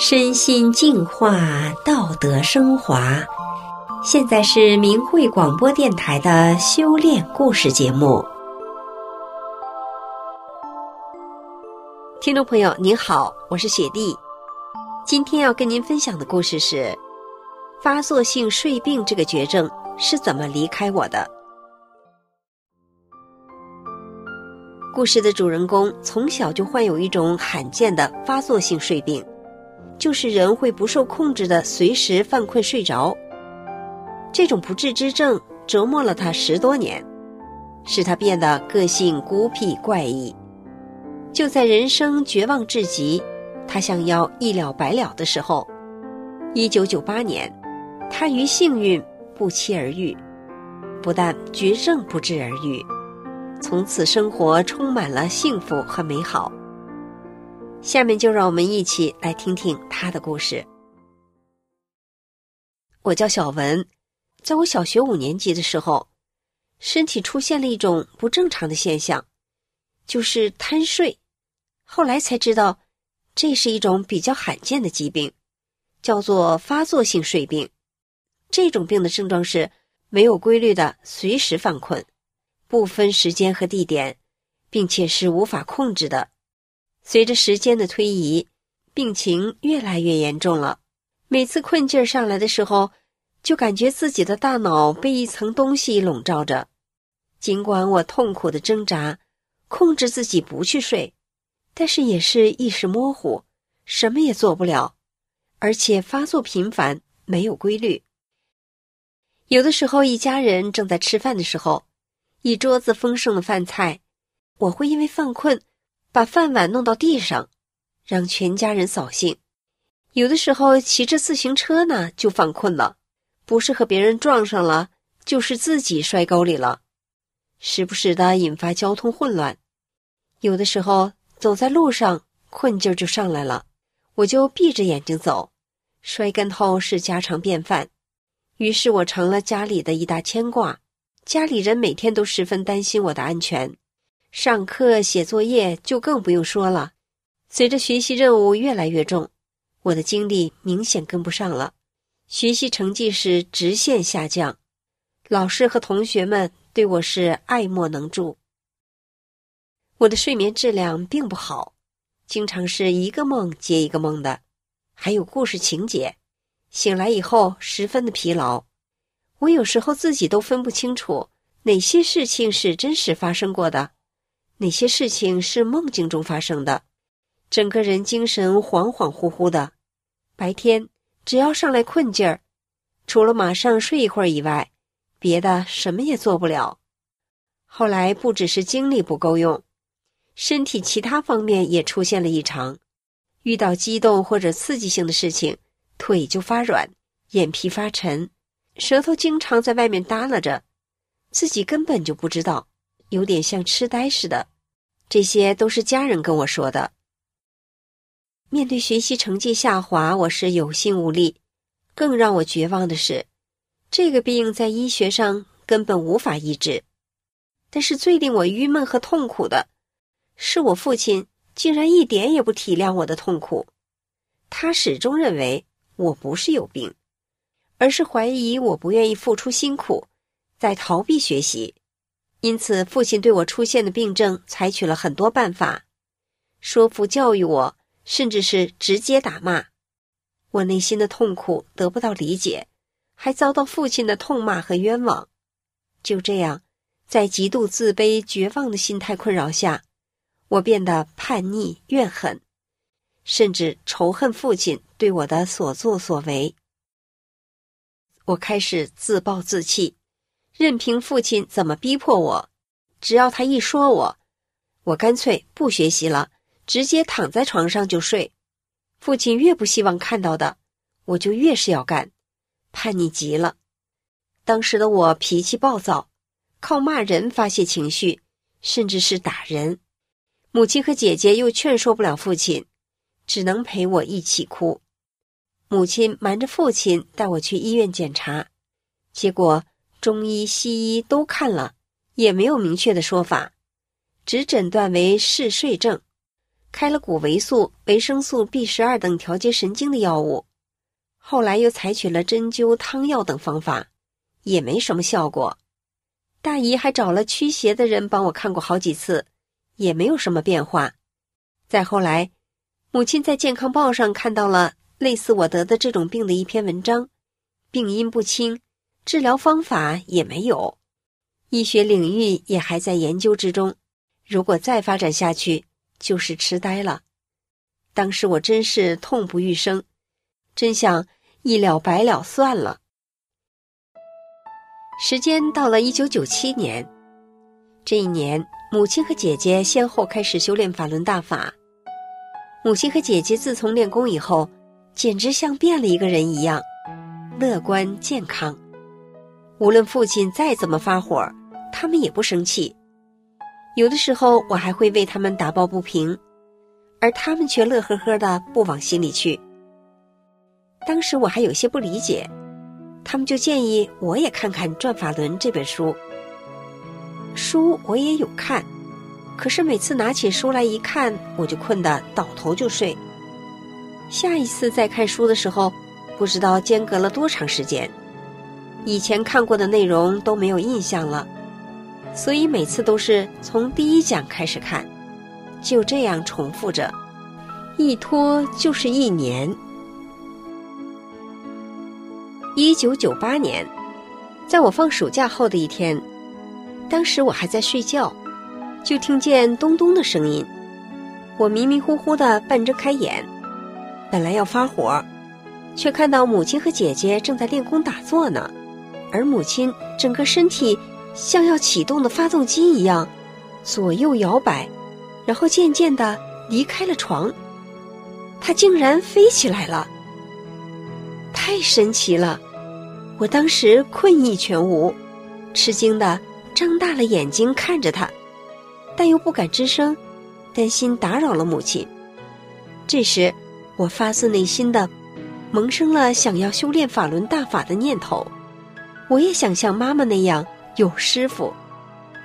身心净化，道德升华。现在是明慧广播电台的修炼故事节目。听众朋友，您好，我是雪莉。今天要跟您分享的故事是：发作性睡病这个绝症是怎么离开我的？故事的主人公从小就患有一种罕见的发作性睡病。就是人会不受控制的随时犯困睡着，这种不治之症折磨了他十多年，使他变得个性孤僻怪异。就在人生绝望至极，他想要一了百了的时候，一九九八年，他与幸运不期而遇，不但绝症不治而愈，从此生活充满了幸福和美好。下面就让我们一起来听听他的故事。我叫小文，在我小学五年级的时候，身体出现了一种不正常的现象，就是贪睡。后来才知道，这是一种比较罕见的疾病，叫做发作性睡病。这种病的症状是没有规律的随时犯困，不分时间和地点，并且是无法控制的。随着时间的推移，病情越来越严重了。每次困劲儿上来的时候，就感觉自己的大脑被一层东西笼罩着。尽管我痛苦的挣扎，控制自己不去睡，但是也是意识模糊，什么也做不了，而且发作频繁，没有规律。有的时候，一家人正在吃饭的时候，一桌子丰盛的饭菜，我会因为犯困。把饭碗弄到地上，让全家人扫兴。有的时候骑着自行车呢，就犯困了，不是和别人撞上了，就是自己摔沟里了，时不时的引发交通混乱。有的时候走在路上，困劲儿就上来了，我就闭着眼睛走，摔跟头是家常便饭。于是我成了家里的一大牵挂，家里人每天都十分担心我的安全。上课写作业就更不用说了，随着学习任务越来越重，我的精力明显跟不上了，学习成绩是直线下降，老师和同学们对我是爱莫能助。我的睡眠质量并不好，经常是一个梦接一个梦的，还有故事情节，醒来以后十分的疲劳，我有时候自己都分不清楚哪些事情是真实发生过的。哪些事情是梦境中发生的？整个人精神恍恍惚惚的。白天只要上来困劲儿，除了马上睡一会儿以外，别的什么也做不了。后来不只是精力不够用，身体其他方面也出现了异常。遇到激动或者刺激性的事情，腿就发软，眼皮发沉，舌头经常在外面耷拉着，自己根本就不知道。有点像痴呆似的，这些都是家人跟我说的。面对学习成绩下滑，我是有心无力。更让我绝望的是，这个病在医学上根本无法医治。但是最令我郁闷和痛苦的，是我父亲竟然一点也不体谅我的痛苦。他始终认为我不是有病，而是怀疑我不愿意付出辛苦，在逃避学习。因此，父亲对我出现的病症采取了很多办法，说服、教育我，甚至是直接打骂。我内心的痛苦得不到理解，还遭到父亲的痛骂和冤枉。就这样，在极度自卑、绝望的心态困扰下，我变得叛逆、怨恨，甚至仇恨父亲对我的所作所为。我开始自暴自弃。任凭父亲怎么逼迫我，只要他一说我，我干脆不学习了，直接躺在床上就睡。父亲越不希望看到的，我就越是要干，叛逆极了。当时的我脾气暴躁，靠骂人发泄情绪，甚至是打人。母亲和姐姐又劝说不了父亲，只能陪我一起哭。母亲瞒着父亲带我去医院检查，结果。中医、西医都看了，也没有明确的说法，只诊断为嗜睡症。开了谷维素、维生素 B 十二等调节神经的药物，后来又采取了针灸、汤药等方法，也没什么效果。大姨还找了驱邪的人帮我看过好几次，也没有什么变化。再后来，母亲在健康报上看到了类似我得的这种病的一篇文章，病因不清，治疗方法也没有，医学领域也还在研究之中。如果再发展下去，就是痴呆了。当时我真是痛不欲生，真想一了百了算了。时间到了一九九七年，这一年，母亲和姐姐先后开始修炼法轮大法。母亲和姐姐自从练功以后，简直像变了一个人一样，乐观健康。无论父亲再怎么发火，他们也不生气。有的时候，我还会为他们打抱不平，而他们却乐呵呵的不往心里去。当时我还有些不理解。他们就建议我也看看《转法轮》这本书。书我也有看，可是每次拿起书来一看，我就困得倒头就睡。下一次再看书的时候，不知道间隔了多长时间，以前看过的内容都没有印象了，所以每次都是从第一讲开始看，就这样重复着，一拖就是一年。一九九八年，在我放暑假后的一天，当时我还在睡觉，就听见咚咚的声音。我迷迷糊糊的半睁开眼，本来要发火，却看到母亲和姐姐正在练功打坐呢，而母亲整个身体像要启动的发动机一样，左右摇摆，然后渐渐的离开了床，她竟然飞起来了，太神奇了。我当时困意全无，吃惊的睁大了眼睛看着他，但又不敢吱声，担心打扰了母亲。这时，我发自内心的萌生了想要修炼法轮大法的念头。我也想像妈妈那样有师傅，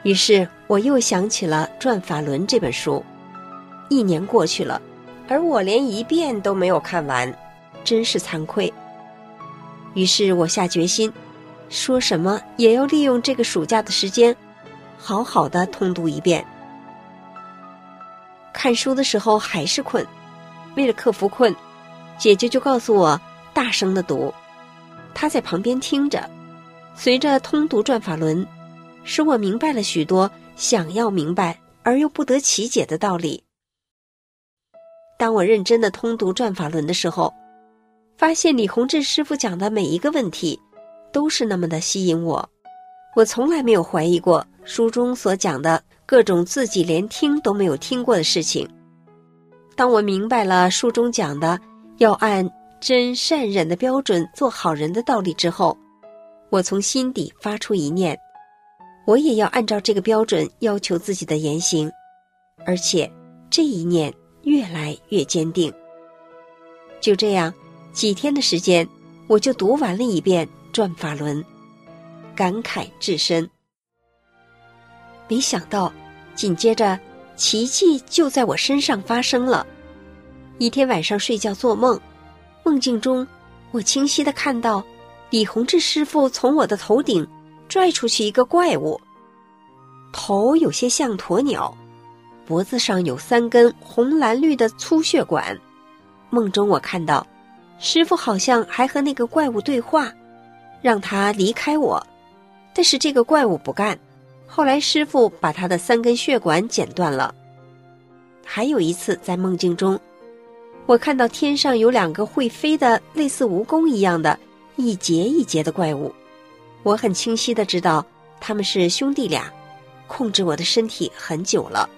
于是我又想起了《转法轮》这本书。一年过去了，而我连一遍都没有看完，真是惭愧。于是我下决心，说什么也要利用这个暑假的时间，好好的通读一遍。看书的时候还是困，为了克服困，姐姐就告诉我大声的读，她在旁边听着。随着通读转法轮，使我明白了许多想要明白而又不得其解的道理。当我认真的通读转法轮的时候。发现李洪志师傅讲的每一个问题，都是那么的吸引我。我从来没有怀疑过书中所讲的各种自己连听都没有听过的事情。当我明白了书中讲的要按真善忍的标准做好人的道理之后，我从心底发出一念：我也要按照这个标准要求自己的言行。而且这一念越来越坚定。就这样。几天的时间，我就读完了一遍《转法轮》，感慨至深。没想到，紧接着奇迹就在我身上发生了。一天晚上睡觉做梦，梦境中我清晰的看到李洪志师傅从我的头顶拽出去一个怪物，头有些像鸵鸟，脖子上有三根红蓝绿的粗血管。梦中我看到。师傅好像还和那个怪物对话，让他离开我，但是这个怪物不干。后来师傅把他的三根血管剪断了。还有一次在梦境中，我看到天上有两个会飞的类似蜈蚣一样的一节一节的怪物，我很清晰的知道他们是兄弟俩，控制我的身体很久了。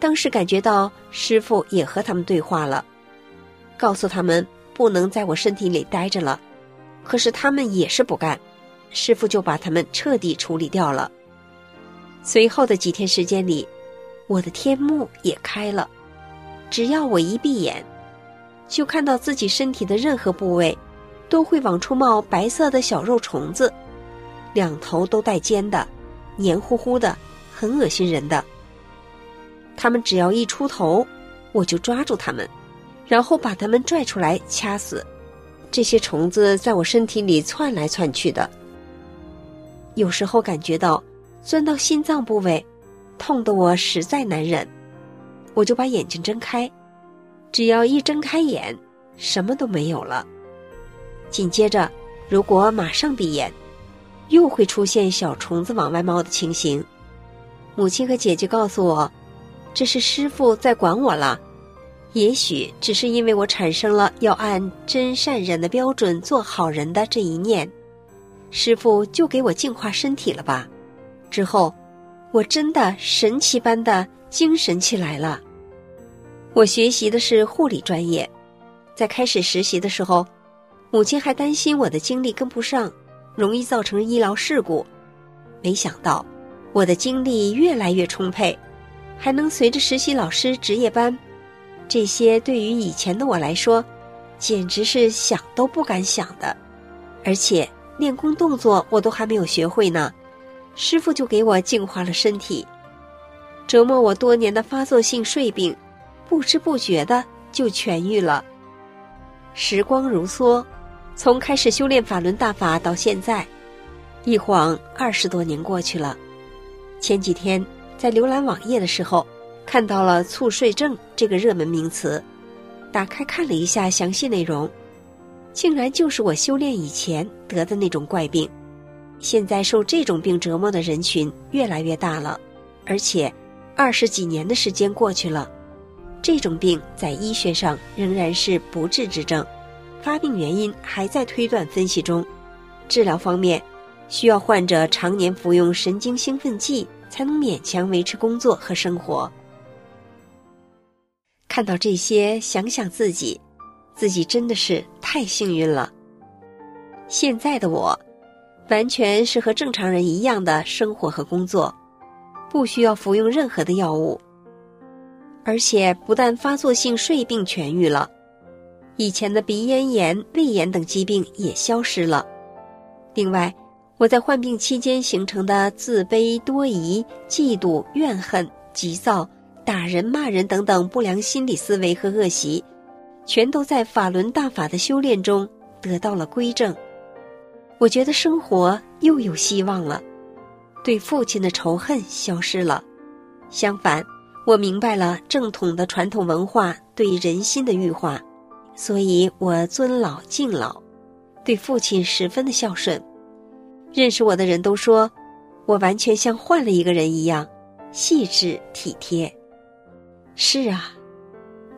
当时感觉到师傅也和他们对话了，告诉他们。不能在我身体里待着了，可是他们也是不干，师傅就把他们彻底处理掉了。随后的几天时间里，我的天幕也开了，只要我一闭眼，就看到自己身体的任何部位，都会往出冒白色的小肉虫子，两头都带尖的，黏糊糊的，很恶心人的。他们只要一出头，我就抓住它们，然后把它们拽出来掐死。这些虫子在我身体里窜来窜去的，有时候感觉到钻到心脏部位，痛得我实在难忍，我就把眼睛睁开，只要一睁开眼，什么都没有了。紧接着，如果马上闭眼，又会出现小虫子往外冒的情形。母亲和姐姐告诉我，这是师傅在管我了。也许只是因为我产生了要按真善忍的标准做好人的这一念，师傅就给我净化身体了吧。之后，我真的神奇般的精神起来了。我学习的是护理专业，在开始实习的时候，母亲还担心我的精力跟不上，容易造成医疗事故。没想到，我的精力越来越充沛，还能随着实习老师值夜班。这些对于以前的我来说，简直是想都不敢想的，而且练功动作我都还没有学会呢，师傅就给我净化了身体，折磨我多年的发作性睡病，不知不觉的就痊愈了。时光如梭，从开始修炼法轮大法到现在，一晃二十多年过去了。前几天在浏览网页的时候。看到了猝睡症这个热门名词，打开看了一下详细内容，竟然就是我修炼以前得的那种怪病。现在受这种病折磨的人群越来越大了，而且二十几年的时间过去了，这种病在医学上仍然是不治之症，发病原因还在推断分析中。治疗方面，需要患者常年服用神经兴奋剂，才能勉强维持工作和生活。看到这些，想想自己，自己真的是太幸运了。现在的我，完全是和正常人一样的生活和工作，不需要服用任何的药物，而且不但发作性睡病痊愈了，以前的鼻咽炎、胃炎等疾病也消失了。另外，我在患病期间形成的自卑、多疑、嫉妒、怨恨、急躁。打人、骂人等等不良心理思维和恶习，全都在法轮大法的修炼中得到了归正。我觉得生活又有希望了，对父亲的仇恨消失了。相反，我明白了正统的传统文化对人心的欲化，所以我尊老敬老，对父亲十分的孝顺。认识我的人都说，我完全像换了一个人一样，细致体贴。是啊，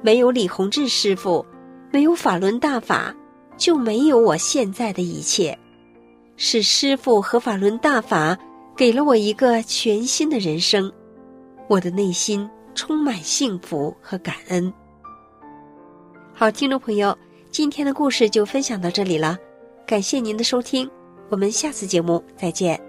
没有李洪志师傅，没有法轮大法，就没有我现在的一切。是师傅和法轮大法给了我一个全新的人生，我的内心充满幸福和感恩。好，听众朋友，今天的故事就分享到这里了，感谢您的收听，我们下次节目再见。